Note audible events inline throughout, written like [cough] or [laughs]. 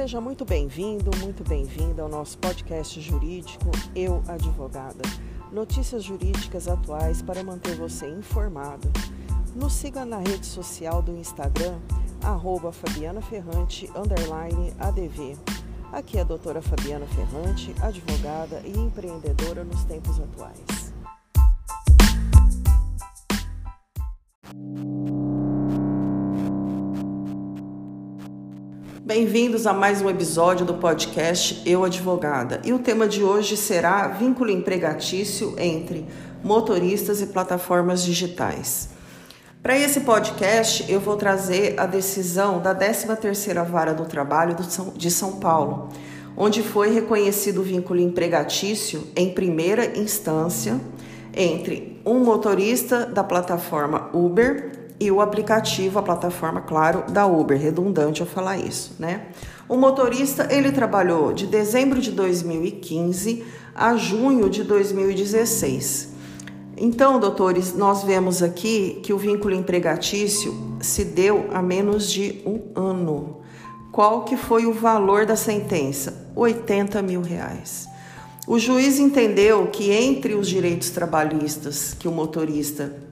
Seja muito bem-vindo, muito bem-vinda ao nosso podcast jurídico Eu Advogada. Notícias jurídicas atuais para manter você informado. Nos siga na rede social do Instagram, arroba Fabiana Ferrante, ADV. Aqui é a doutora Fabiana Ferrante, advogada e empreendedora nos tempos atuais. Bem-vindos a mais um episódio do podcast Eu Advogada. E o tema de hoje será vínculo empregatício entre motoristas e plataformas digitais. Para esse podcast, eu vou trazer a decisão da 13ª Vara do Trabalho de São Paulo, onde foi reconhecido o vínculo empregatício em primeira instância entre um motorista da plataforma Uber e o aplicativo, a plataforma, claro, da Uber, redundante eu falar isso, né? O motorista, ele trabalhou de dezembro de 2015 a junho de 2016. Então, doutores, nós vemos aqui que o vínculo empregatício se deu a menos de um ano. Qual que foi o valor da sentença? 80 mil reais. O juiz entendeu que entre os direitos trabalhistas que o motorista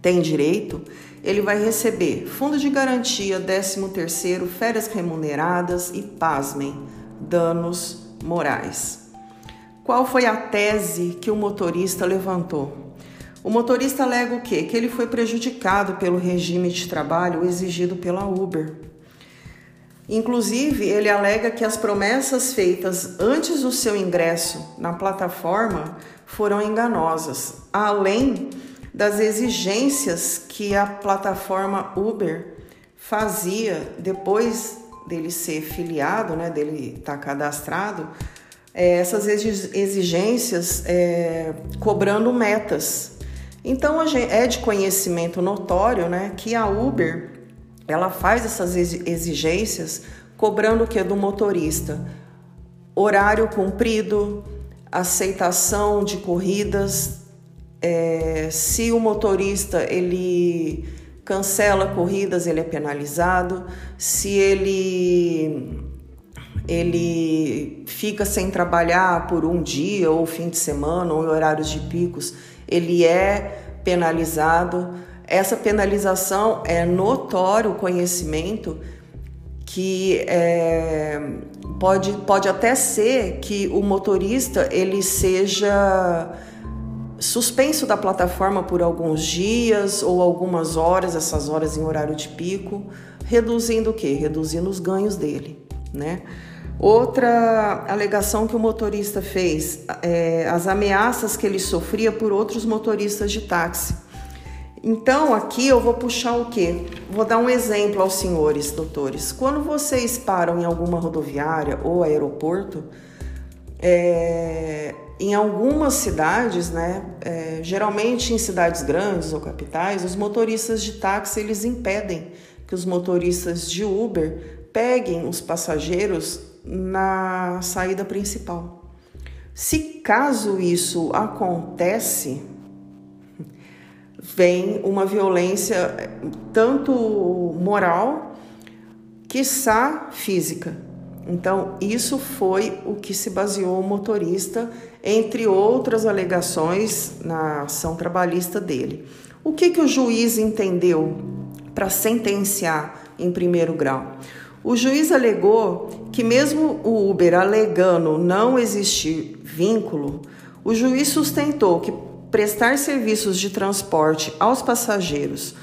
tem direito, ele vai receber fundo de garantia, 13 terceiro, férias remuneradas e, pasmem, danos morais. Qual foi a tese que o motorista levantou? O motorista alega o quê? Que ele foi prejudicado pelo regime de trabalho exigido pela Uber. Inclusive, ele alega que as promessas feitas antes do seu ingresso na plataforma foram enganosas, além das exigências que a plataforma Uber fazia depois dele ser filiado, né, dele estar tá cadastrado, é, essas exigências é, cobrando metas. Então é de conhecimento notório, né, que a Uber ela faz essas exigências cobrando o que do motorista? Horário cumprido, aceitação de corridas é, se o motorista ele cancela corridas, ele é penalizado. Se ele ele fica sem trabalhar por um dia ou fim de semana ou em horários de picos, ele é penalizado. Essa penalização é notório o conhecimento que é, pode, pode até ser que o motorista ele seja suspenso da plataforma por alguns dias ou algumas horas, essas horas em horário de pico, reduzindo o quê? Reduzindo os ganhos dele, né? Outra alegação que o motorista fez, é, as ameaças que ele sofria por outros motoristas de táxi. Então, aqui eu vou puxar o quê? Vou dar um exemplo aos senhores, doutores. Quando vocês param em alguma rodoviária ou aeroporto, é, em algumas cidades, né, é, geralmente em cidades grandes ou capitais, os motoristas de táxi eles impedem que os motoristas de Uber peguem os passageiros na saída principal. Se caso isso acontece, vem uma violência tanto moral, quiçá física. Então, isso foi o que se baseou o motorista, entre outras alegações na ação trabalhista dele. O que, que o juiz entendeu para sentenciar em primeiro grau? O juiz alegou que, mesmo o Uber alegando não existir vínculo, o juiz sustentou que prestar serviços de transporte aos passageiros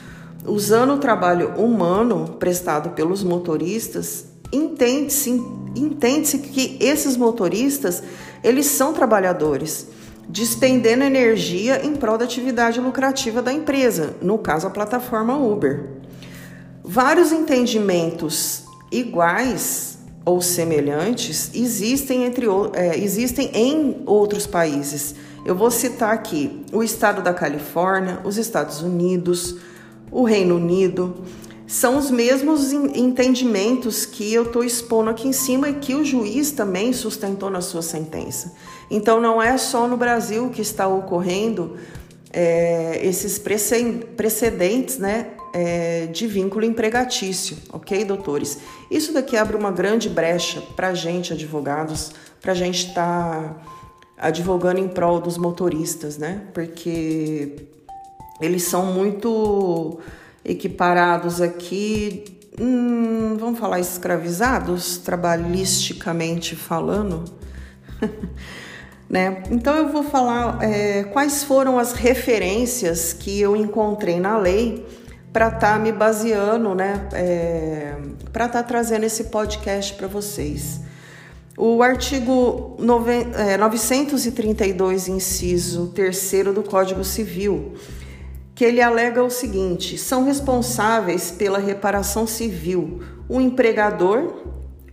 usando o trabalho humano prestado pelos motoristas entende-se entende que esses motoristas eles são trabalhadores, despendendo energia em prol da atividade lucrativa da empresa, no caso a plataforma Uber. Vários entendimentos iguais ou semelhantes existem, entre, é, existem em outros países. Eu vou citar aqui o estado da Califórnia, os Estados Unidos, o Reino Unido, são os mesmos entendimentos que eu estou expondo aqui em cima e que o juiz também sustentou na sua sentença. Então, não é só no Brasil que está ocorrendo é, esses precedentes né, é, de vínculo empregatício, ok, doutores? Isso daqui abre uma grande brecha para a gente, advogados, para a gente estar tá advogando em prol dos motoristas, né? Porque eles são muito equiparados aqui, hum, vamos falar escravizados, trabalhisticamente falando. [laughs] né? Então eu vou falar é, quais foram as referências que eu encontrei na lei para estar tá me baseando, né? É, para estar tá trazendo esse podcast para vocês. O artigo 932, é, inciso 3 do Código Civil, que ele alega o seguinte: são responsáveis pela reparação civil o empregador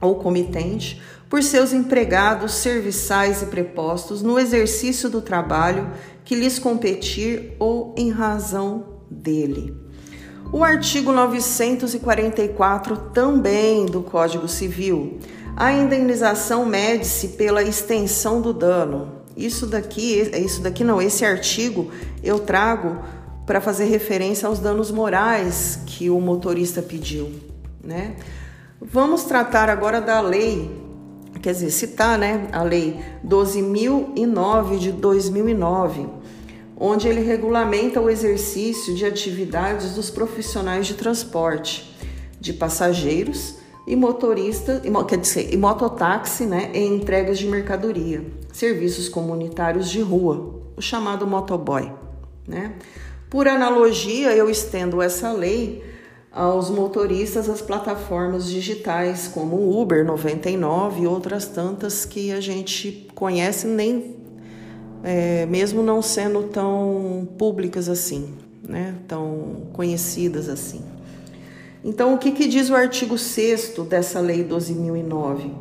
ou comitente por seus empregados serviçais e prepostos no exercício do trabalho que lhes competir ou em razão dele. O artigo 944 também do Código Civil a indenização mede-se pela extensão do dano. Isso daqui, isso daqui não, esse artigo eu trago para fazer referência aos danos morais que o motorista pediu, né? Vamos tratar agora da lei, quer dizer, citar, né, a lei 12009 de 2009, onde ele regulamenta o exercício de atividades dos profissionais de transporte de passageiros e motorista, quer dizer, e mototáxi, né, em entregas de mercadoria, serviços comunitários de rua, o chamado motoboy, né? Por analogia, eu estendo essa lei aos motoristas das plataformas digitais como o Uber 99 e outras tantas que a gente conhece nem é, mesmo não sendo tão públicas assim, né? Tão conhecidas assim. Então, o que, que diz o artigo 6 dessa Lei 12.009?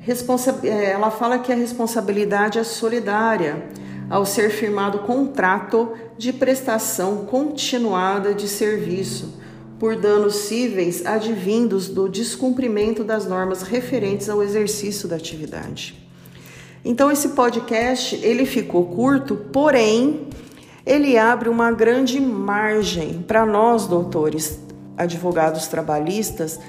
Responsa é, ela fala que a responsabilidade é solidária ao ser firmado contrato de prestação continuada de serviço por danos cíveis advindos do descumprimento das normas referentes ao exercício da atividade. Então esse podcast ele ficou curto, porém ele abre uma grande margem para nós, doutores, advogados trabalhistas,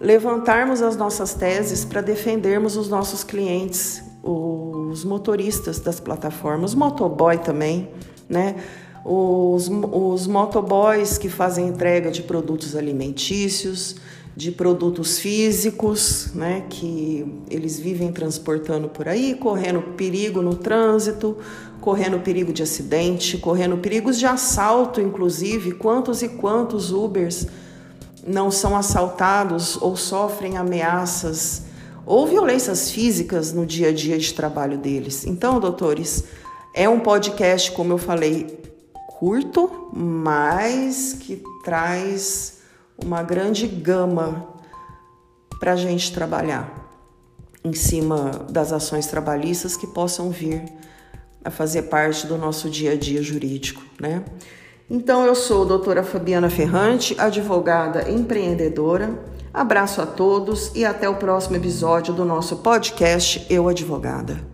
levantarmos as nossas teses para defendermos os nossos clientes, os motoristas das plataformas, os motoboy também, né? Os, os motoboys que fazem entrega de produtos alimentícios, de produtos físicos, né, que eles vivem transportando por aí, correndo perigo no trânsito, correndo perigo de acidente, correndo perigos de assalto, inclusive. Quantos e quantos Ubers não são assaltados ou sofrem ameaças ou violências físicas no dia a dia de trabalho deles? Então, doutores, é um podcast, como eu falei, curto, mas que traz uma grande gama para a gente trabalhar em cima das ações trabalhistas que possam vir a fazer parte do nosso dia a dia jurídico, né? Então eu sou a doutora Fabiana Ferrante, advogada empreendedora. Abraço a todos e até o próximo episódio do nosso podcast Eu Advogada.